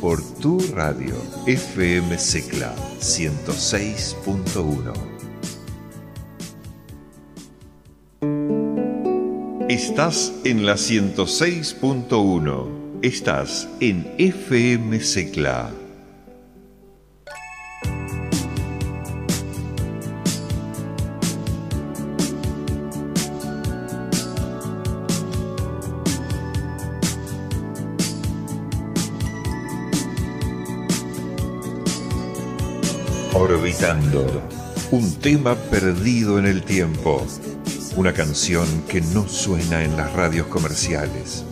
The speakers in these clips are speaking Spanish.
por tu radio FM Secla 106.1. Estás en la 106.1. Estás en FM Secla. Orbitando. Un tema perdido en el tiempo. Una canción que no suena en las radios comerciales.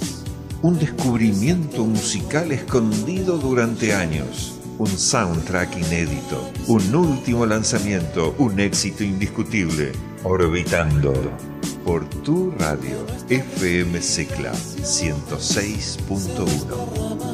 Un descubrimiento musical escondido durante años. Un soundtrack inédito. Un último lanzamiento. Un éxito indiscutible. Orbitando. Por tu radio. FM Secla 106.1.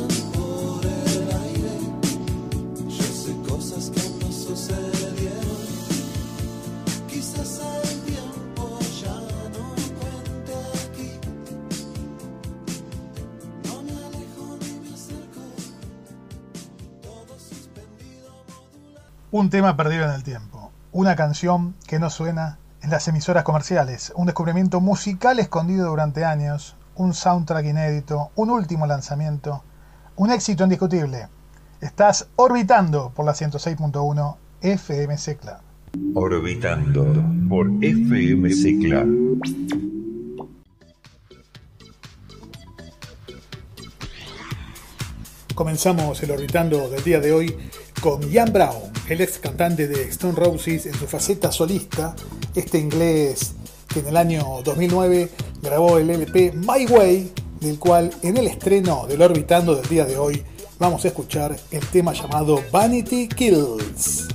Un tema perdido en el tiempo, una canción que no suena en las emisoras comerciales, un descubrimiento musical escondido durante años, un soundtrack inédito, un último lanzamiento, un éxito indiscutible. Estás orbitando por la 106.1 FM Secla. Orbitando por FM Secla. Comenzamos el orbitando del día de hoy con Ian Brown, el ex cantante de Stone Roses en su faceta solista, este inglés que en el año 2009 grabó el LP My Way, del cual en el estreno del Orbitando del día de hoy vamos a escuchar el tema llamado Vanity Kills.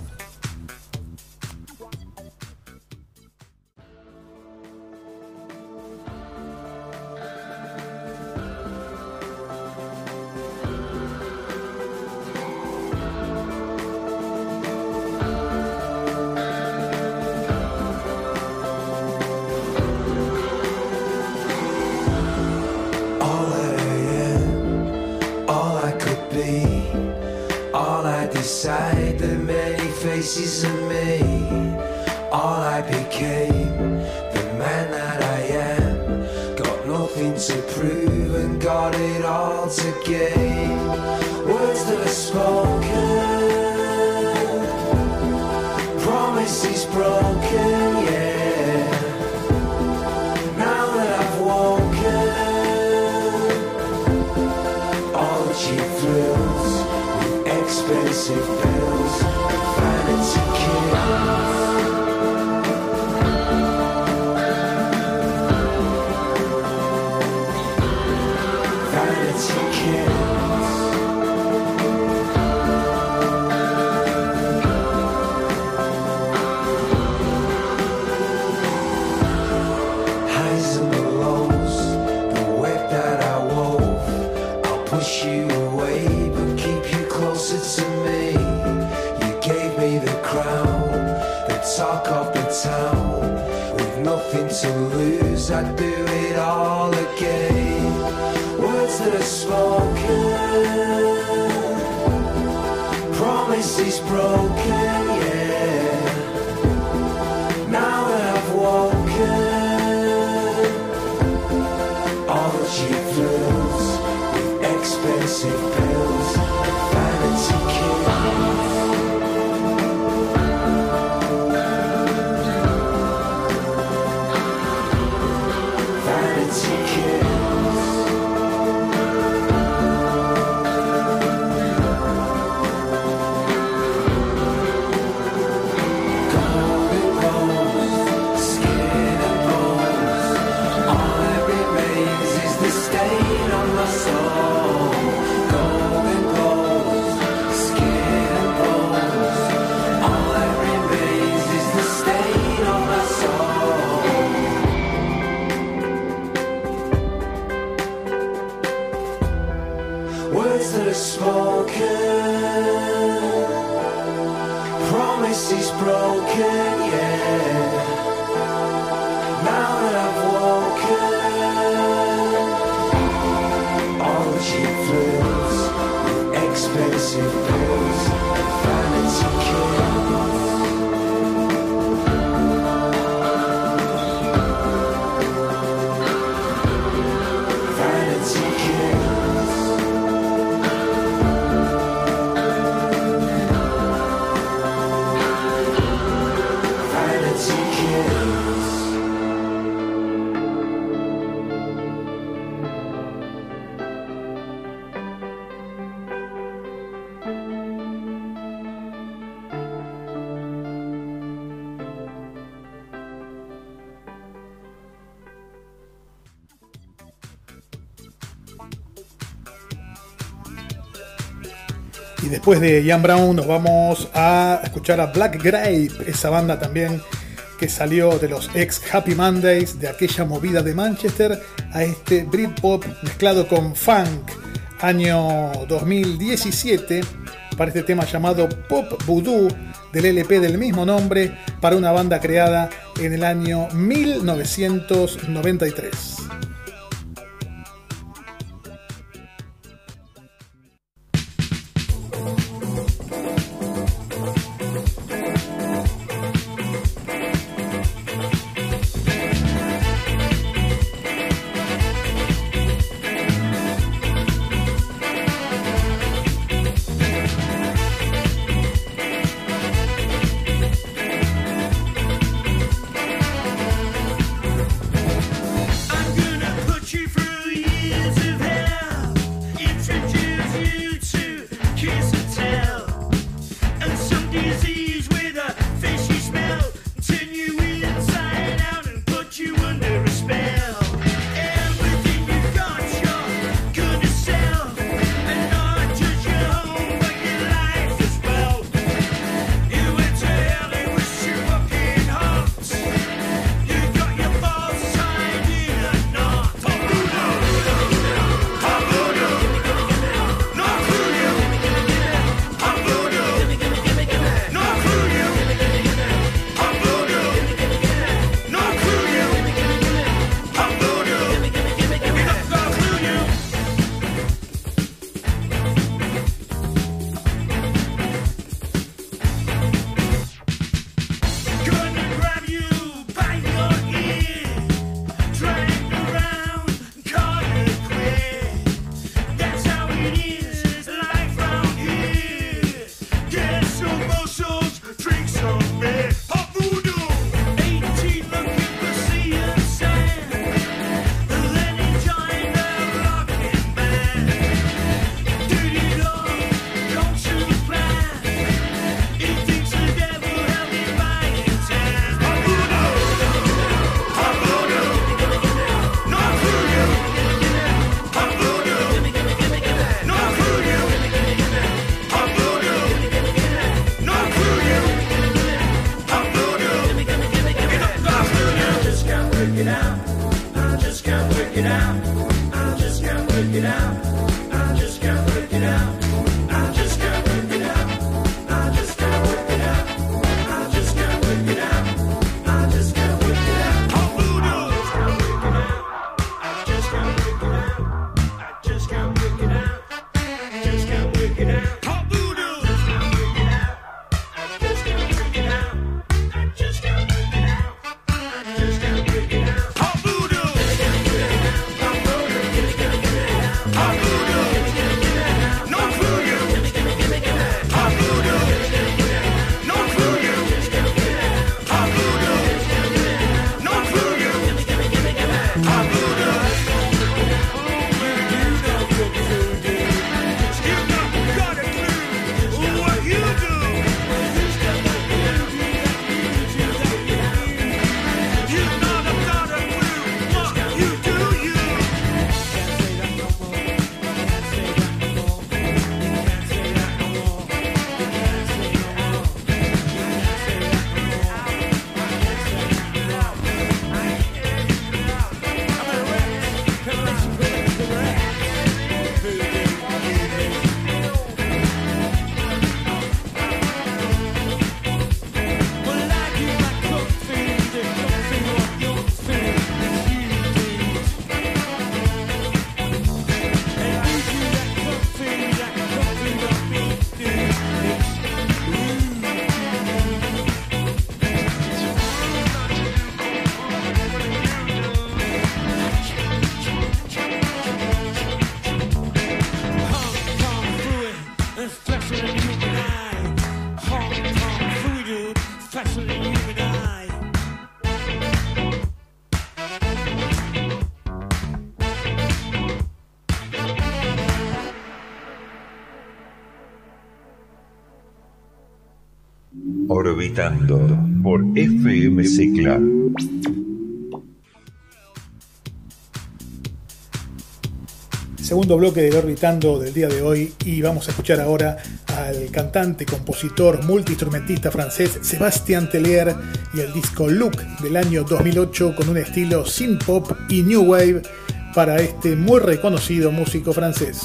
Después de Ian Brown nos vamos a escuchar a Black Grape, esa banda también que salió de los ex Happy Mondays, de aquella movida de Manchester, a este Britpop mezclado con funk, año 2017, para este tema llamado Pop Voodoo del LP del mismo nombre, para una banda creada en el año 1993. Segundo bloque del Orbitando del día de hoy y vamos a escuchar ahora al cantante, compositor, multiinstrumentista francés Sébastien Tellier y el disco Look del año 2008 con un estilo synth pop y new wave para este muy reconocido músico francés.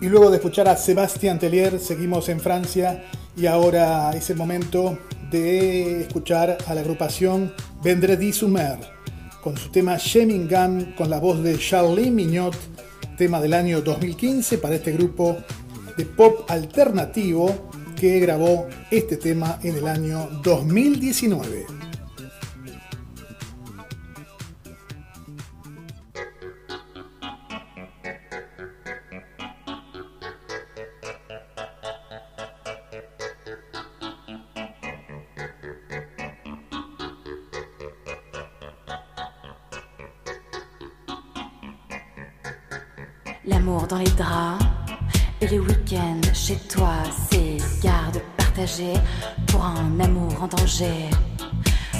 Y luego de escuchar a Sébastien Tellier, seguimos en Francia y ahora es el momento de escuchar a la agrupación Vendredi Sumer con su tema Gun con la voz de Charlie Mignot, tema del año 2015 para este grupo de pop alternativo que grabó este tema en el año 2019.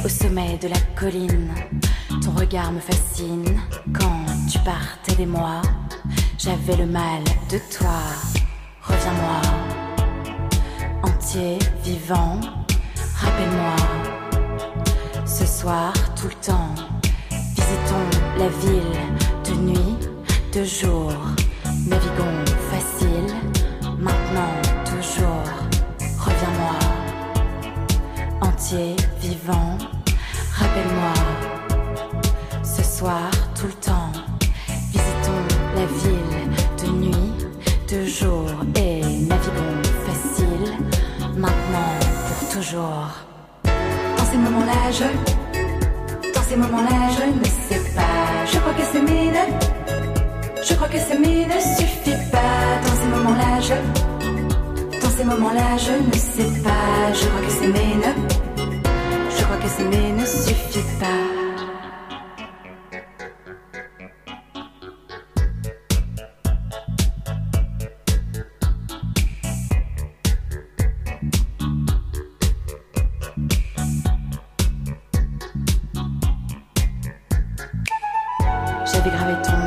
Au sommet de la colline, ton regard me fascine. Quand tu partais des mois, j'avais le mal de toi. Reviens-moi, entier, vivant, rappelle-moi. Ce soir, tout le temps, visitons la ville de nuit, de jour Navigons grave et.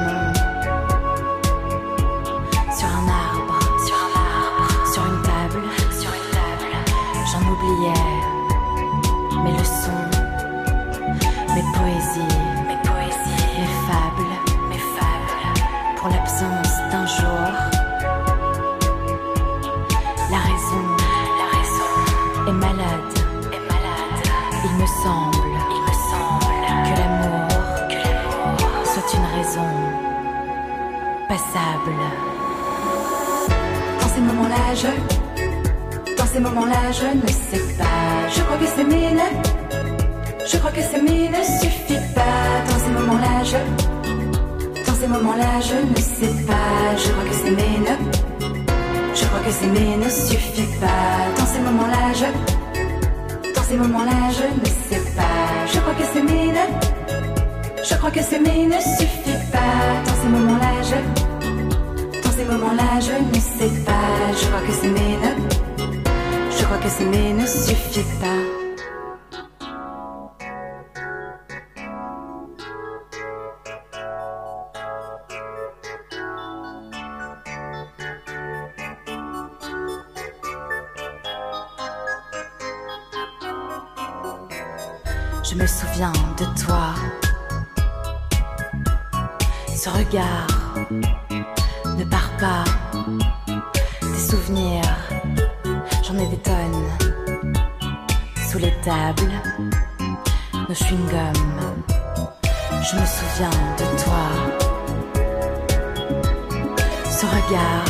ce regard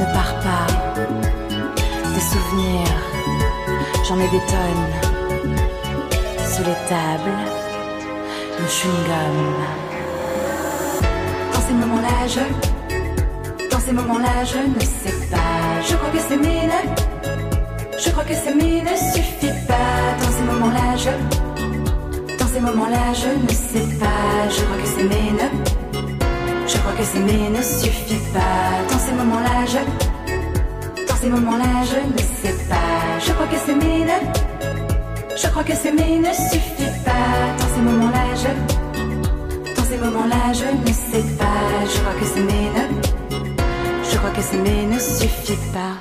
ne part pas. Des souvenirs, j'en ai des tonnes. Sous les tables, le chewing-gum. Dans ces moments-là, je. Dans ces moments-là, je ne sais pas. Je crois que c'est mine. Je crois que c'est mine ne suffit pas. Dans ces moments-là, je. Dans ces moments-là, je ne sais pas. Je crois que c'est mine. Je crois que s'aimer ne suffit pas. Dans ces moments-là, je. Dans ces moments-là, je ne sais pas. Je crois que s'aimer ne. Je crois que s'aimer ne suffit pas. Dans ces moments-là, je. Dans ces moments-là, je ne sais pas. Je crois que s'aimer ne. Je crois que s'aimer ne suffit pas.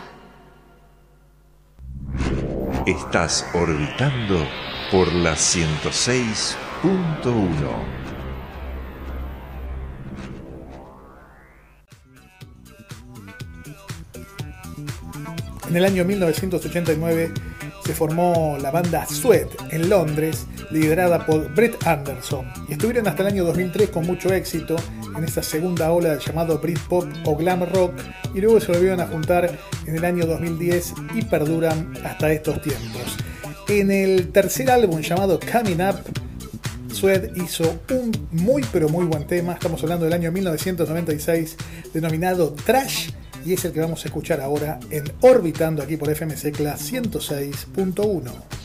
Estás orbitando por la 106.1. En el año 1989 se formó la banda Sweat en Londres, liderada por Brett Anderson, y estuvieron hasta el año 2003 con mucho éxito en esta segunda ola del llamado Britpop o Glam Rock, y luego se volvieron a juntar en el año 2010 y perduran hasta estos tiempos. En el tercer álbum llamado Coming Up, Sweat hizo un muy pero muy buen tema, estamos hablando del año 1996, denominado Trash y es el que vamos a escuchar ahora en Orbitando aquí por FMC Class 106.1.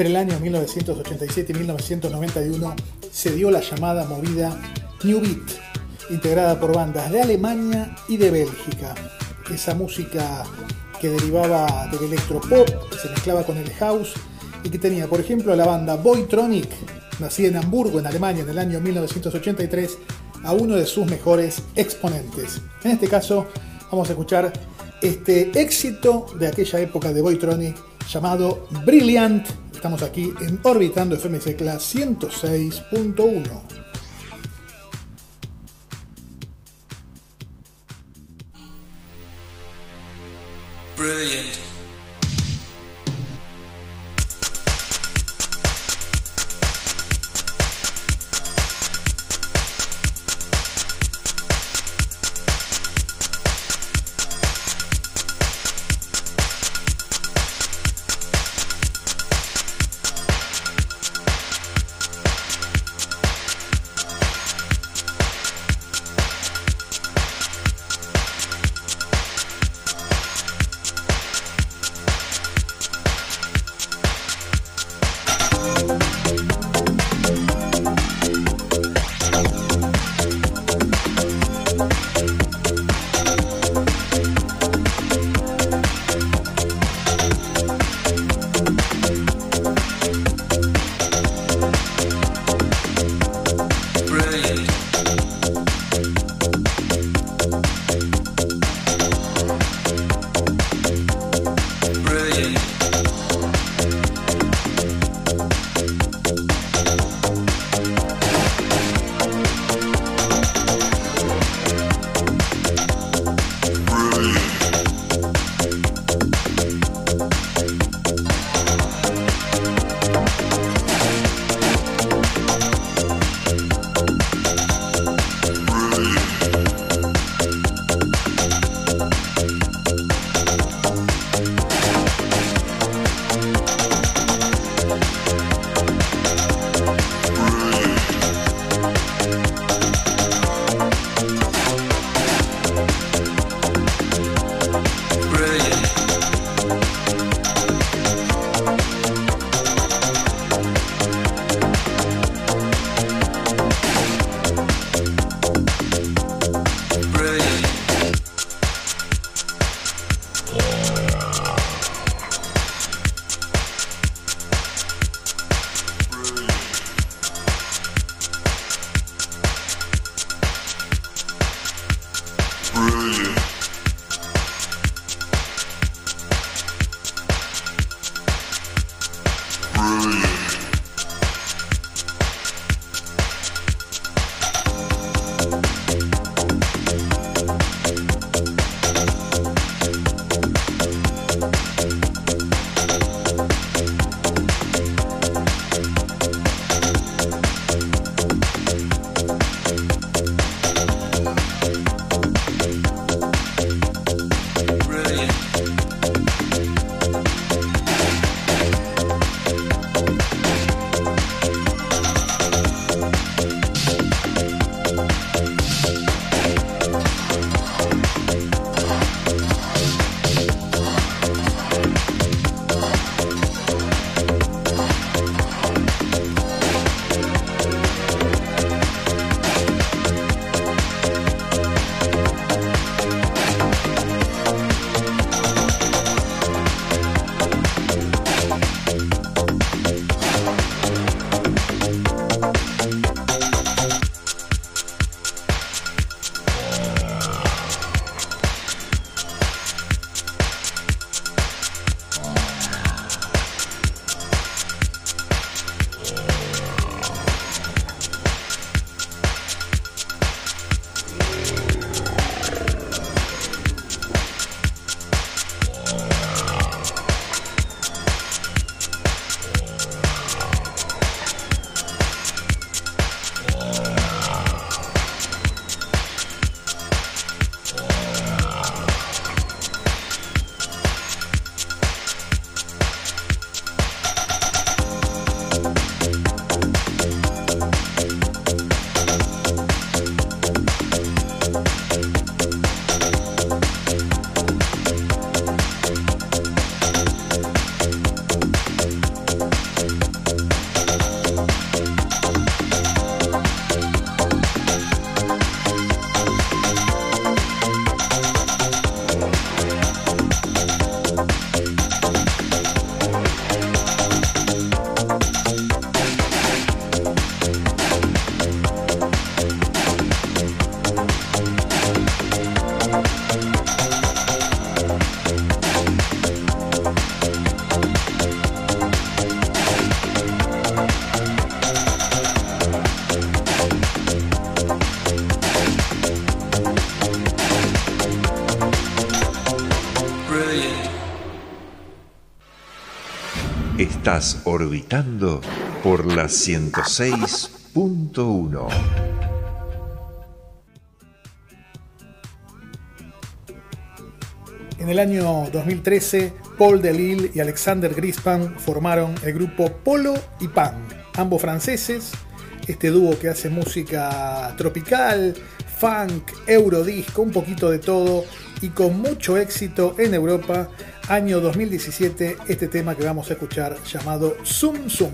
Entre el año 1987 y 1991 se dio la llamada movida New Beat, integrada por bandas de Alemania y de Bélgica. esa música que derivaba del electropop, que se mezclaba con el house y que tenía, por ejemplo, la banda Boytronic, nacida en Hamburgo, en Alemania, en el año 1983, a uno de sus mejores exponentes. En este caso, vamos a escuchar este éxito de aquella época de Boytronic llamado Brilliant. Estamos aquí en Orbitando FM Secla 106.1. Brilliant. Estás orbitando por la 106.1. En el año 2013, Paul Delille y Alexander Grispan formaron el grupo Polo y Pan, ambos franceses. Este dúo que hace música tropical, funk, eurodisco, un poquito de todo y con mucho éxito en Europa. Año 2017, este tema que vamos a escuchar llamado Zoom Zoom.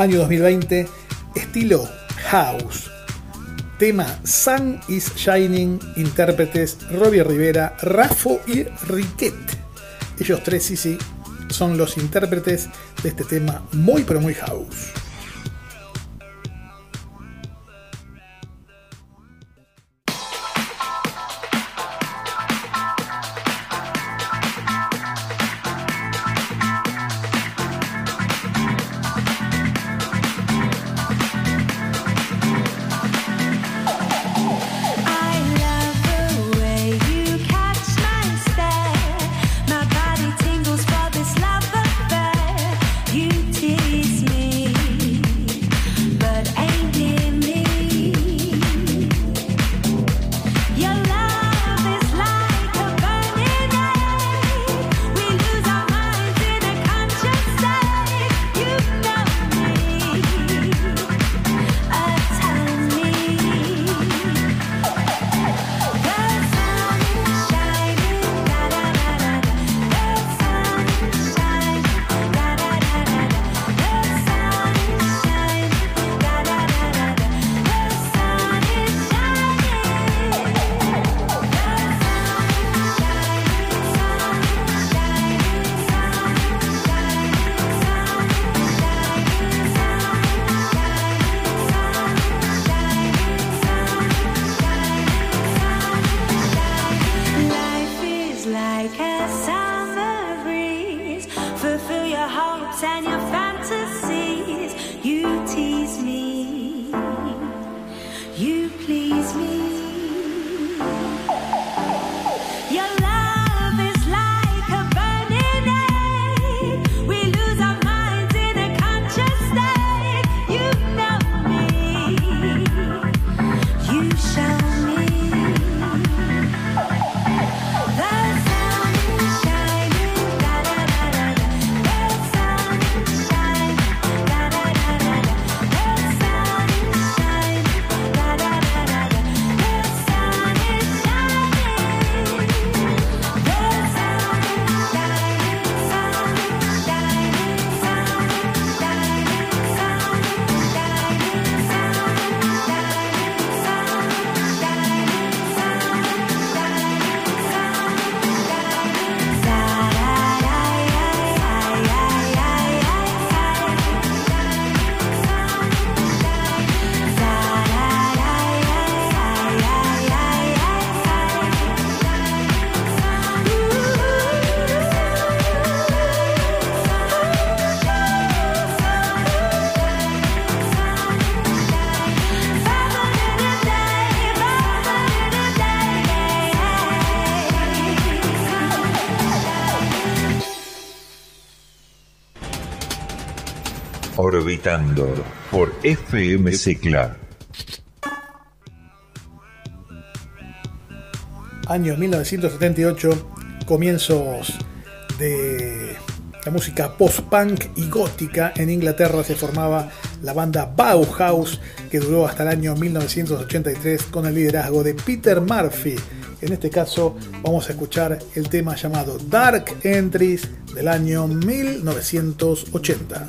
Año 2020, estilo house. Tema Sun is Shining, intérpretes Robbie Rivera, Rafo y Riquet. Ellos tres sí sí son los intérpretes de este tema muy pero muy house. Orbitando por FM Cicla. Año 1978, comienzos de la música post-punk y gótica. En Inglaterra se formaba la banda Bauhaus, que duró hasta el año 1983 con el liderazgo de Peter Murphy. En este caso vamos a escuchar el tema llamado Dark Entries del año 1980.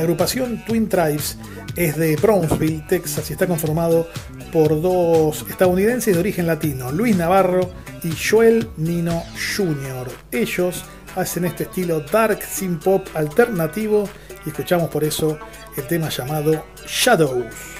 La agrupación Twin Tribes es de Brownsville, Texas, y está conformado por dos estadounidenses de origen latino, Luis Navarro y Joel Nino Jr. Ellos hacen este estilo dark sin pop alternativo y escuchamos por eso el tema llamado Shadows.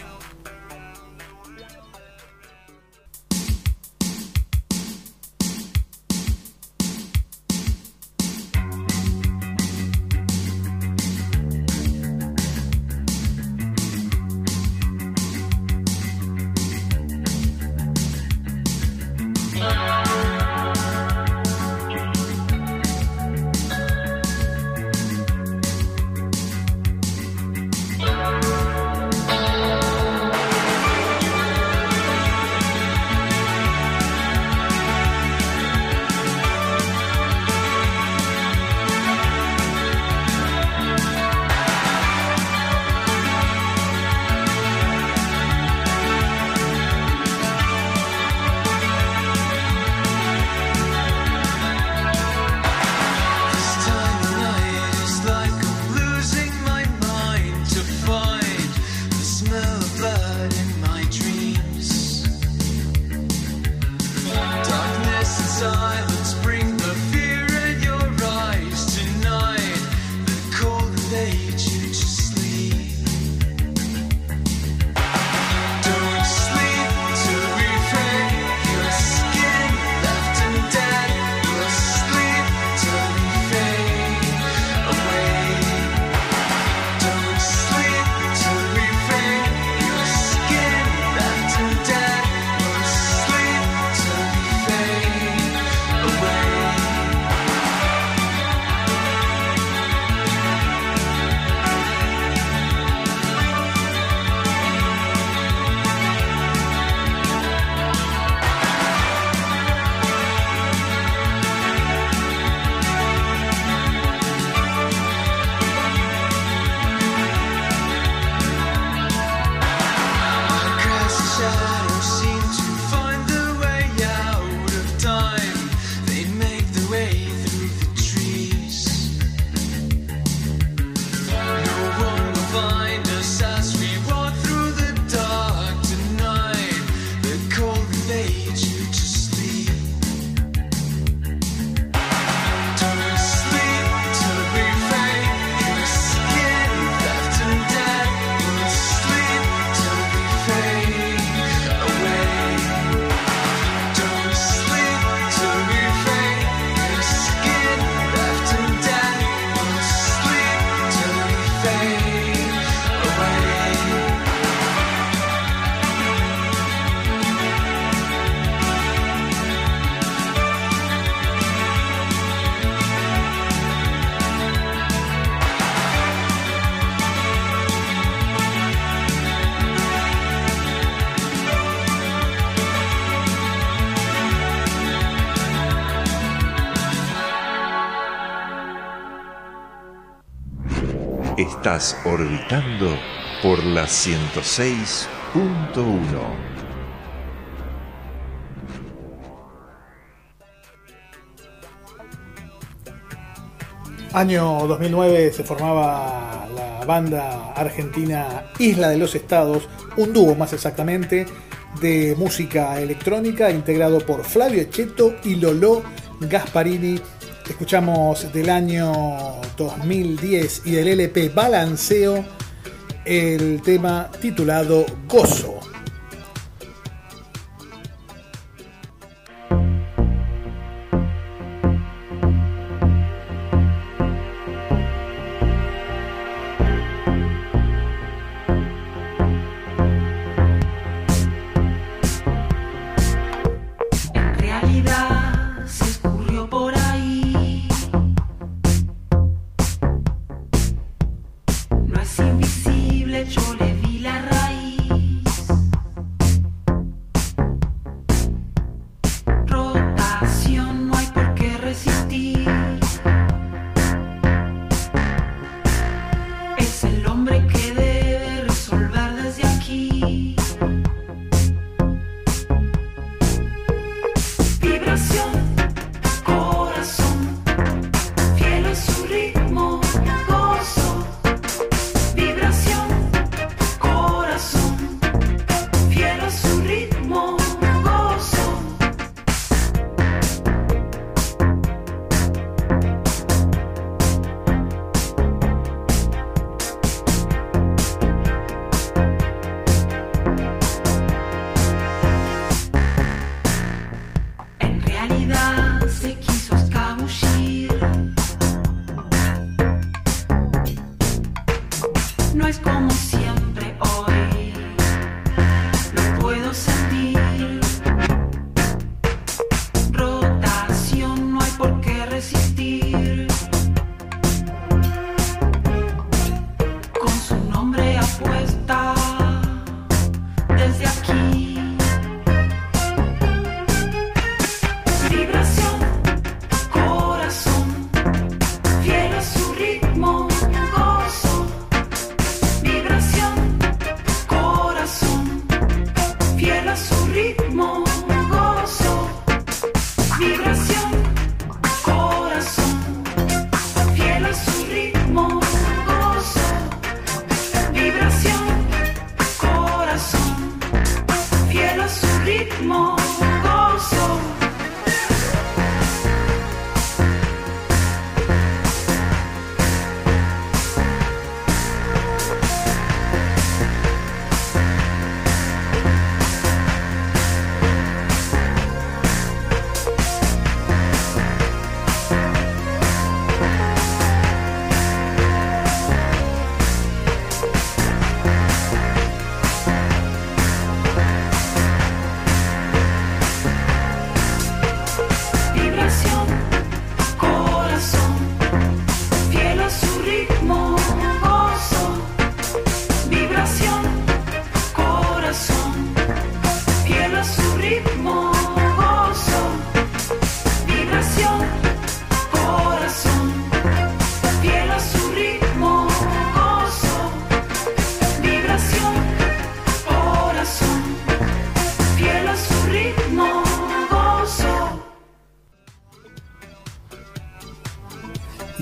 Estás orbitando por la 106.1. Año 2009 se formaba la banda argentina Isla de los Estados, un dúo más exactamente, de música electrónica integrado por Flavio Echeto y Lolo Gasparini. Escuchamos del año 2010 y del LP Balanceo el tema titulado Gozo.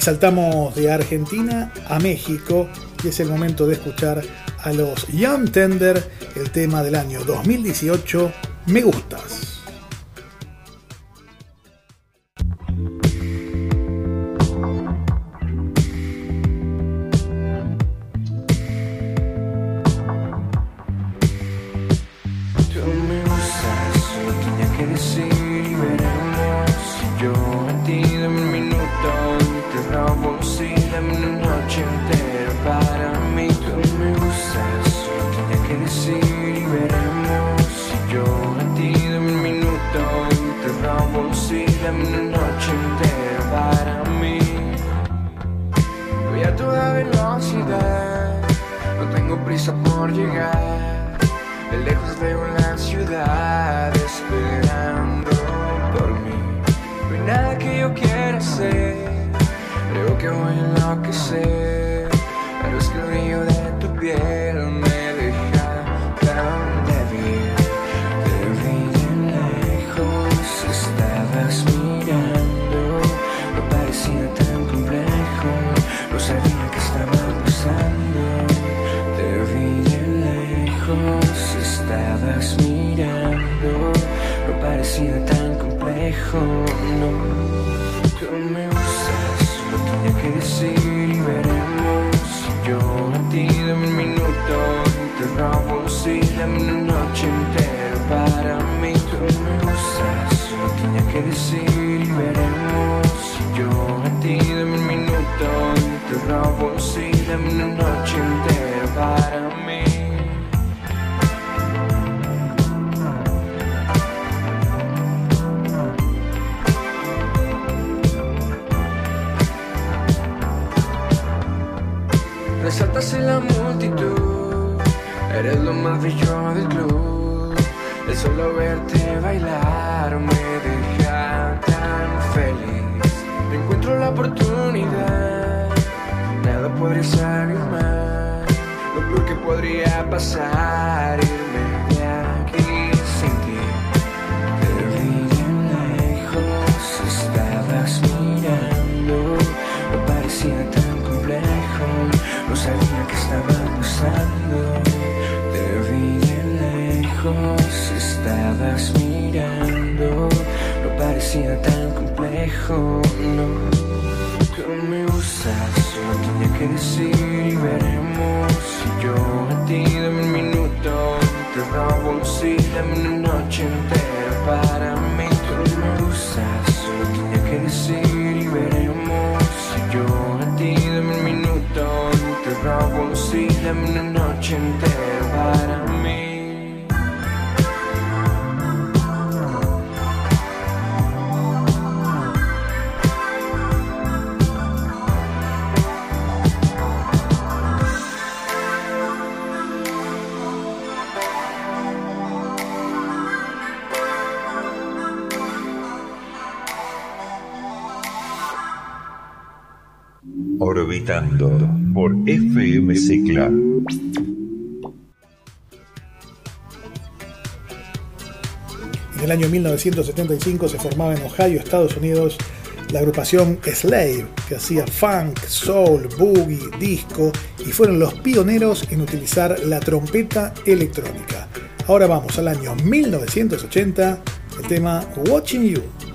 Saltamos de Argentina a México y es el momento de escuchar a los Young Tender el tema del año 2018, Me Gustas. El solo verte bailar me deja tan feliz. Encuentro la oportunidad, nada podría salir mal. Lo peor que podría pasar, irme de aquí sin ti. Pero bien lejos estabas mirando, no parecía tan complejo, no sabía que estaba pasando lejos estabas mirando, no parecía tan complejo, no. Tú me usas, lo tenía que decir y veremos. Yo a ti dame un minuto, te robo un sí, dame una noche entera para mí. Tú me usas, lo tenía que decir y veremos. Yo a ti dame un minuto, te robo un sí, dame una noche entera para mí. Por FMC Club. En el año 1975 se formaba en Ohio, Estados Unidos, la agrupación Slave, que hacía funk, soul, boogie, disco y fueron los pioneros en utilizar la trompeta electrónica. Ahora vamos al año 1980, el tema Watching You.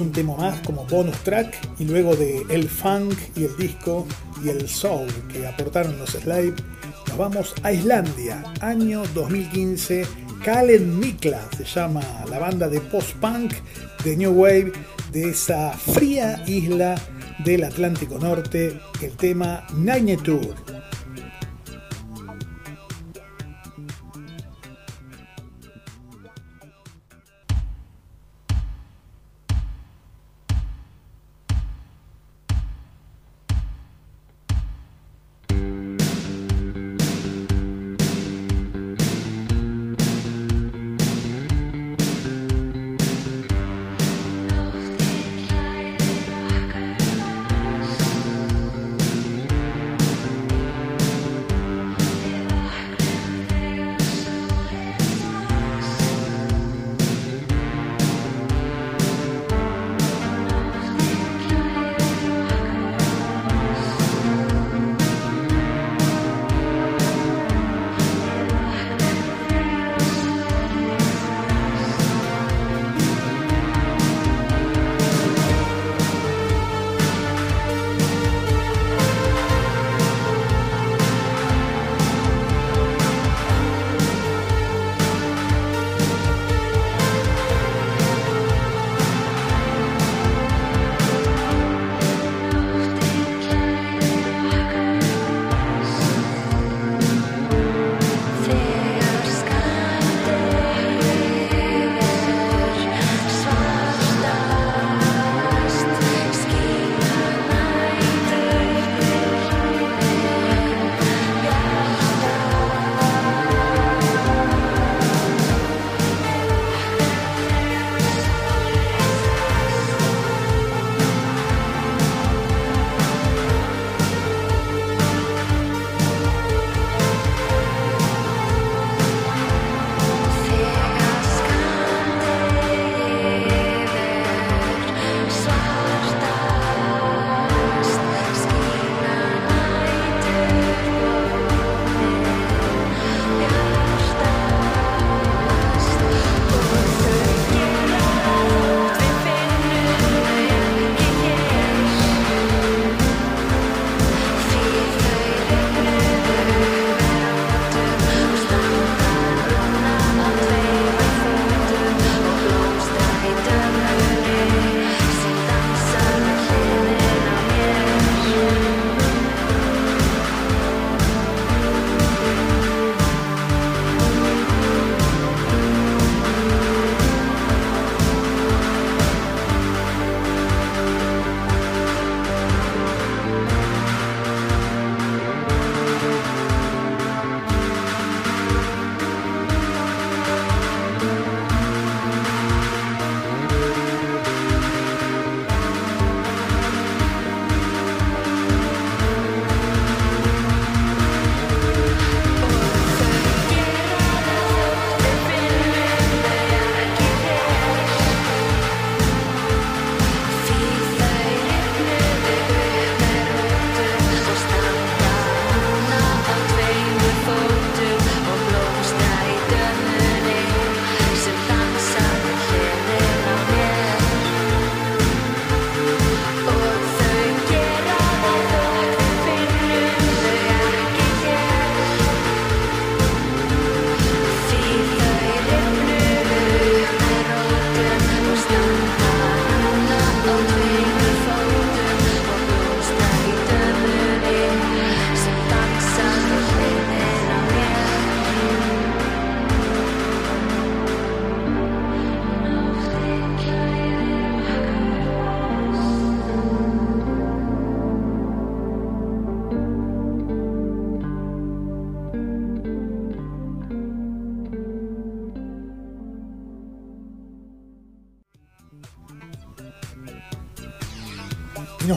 Un tema más como bonus track y luego de el funk y el disco y el soul que aportaron los Slave, nos vamos a Islandia, año 2015. Kalen Mikla se llama la banda de post-punk de New Wave de esa fría isla del Atlántico Norte, el tema Nine Tour.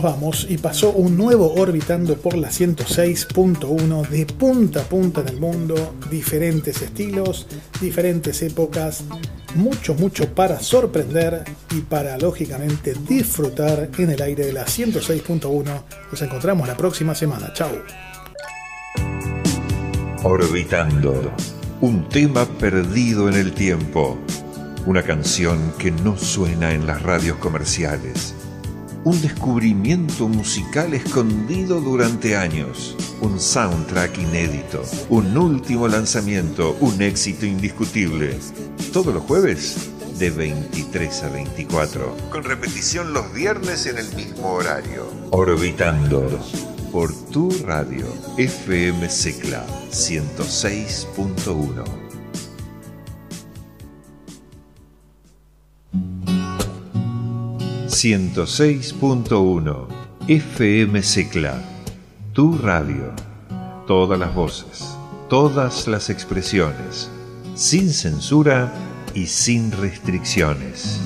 Vamos y pasó un nuevo orbitando por la 106.1 de punta a punta en el mundo, diferentes estilos, diferentes épocas, mucho, mucho para sorprender y para lógicamente disfrutar en el aire de la 106.1. Nos encontramos la próxima semana. Chao. Orbitando. Un tema perdido en el tiempo. Una canción que no suena en las radios comerciales. Un descubrimiento musical escondido durante años. Un soundtrack inédito. Un último lanzamiento. Un éxito indiscutible. Todos los jueves de 23 a 24. Con repetición los viernes en el mismo horario. Orbitando por tu radio FM Secla 106.1. ...106.1... FM Secla... Tu radio... Todas las voces... Todas las expresiones... Sin censura y sin restricciones.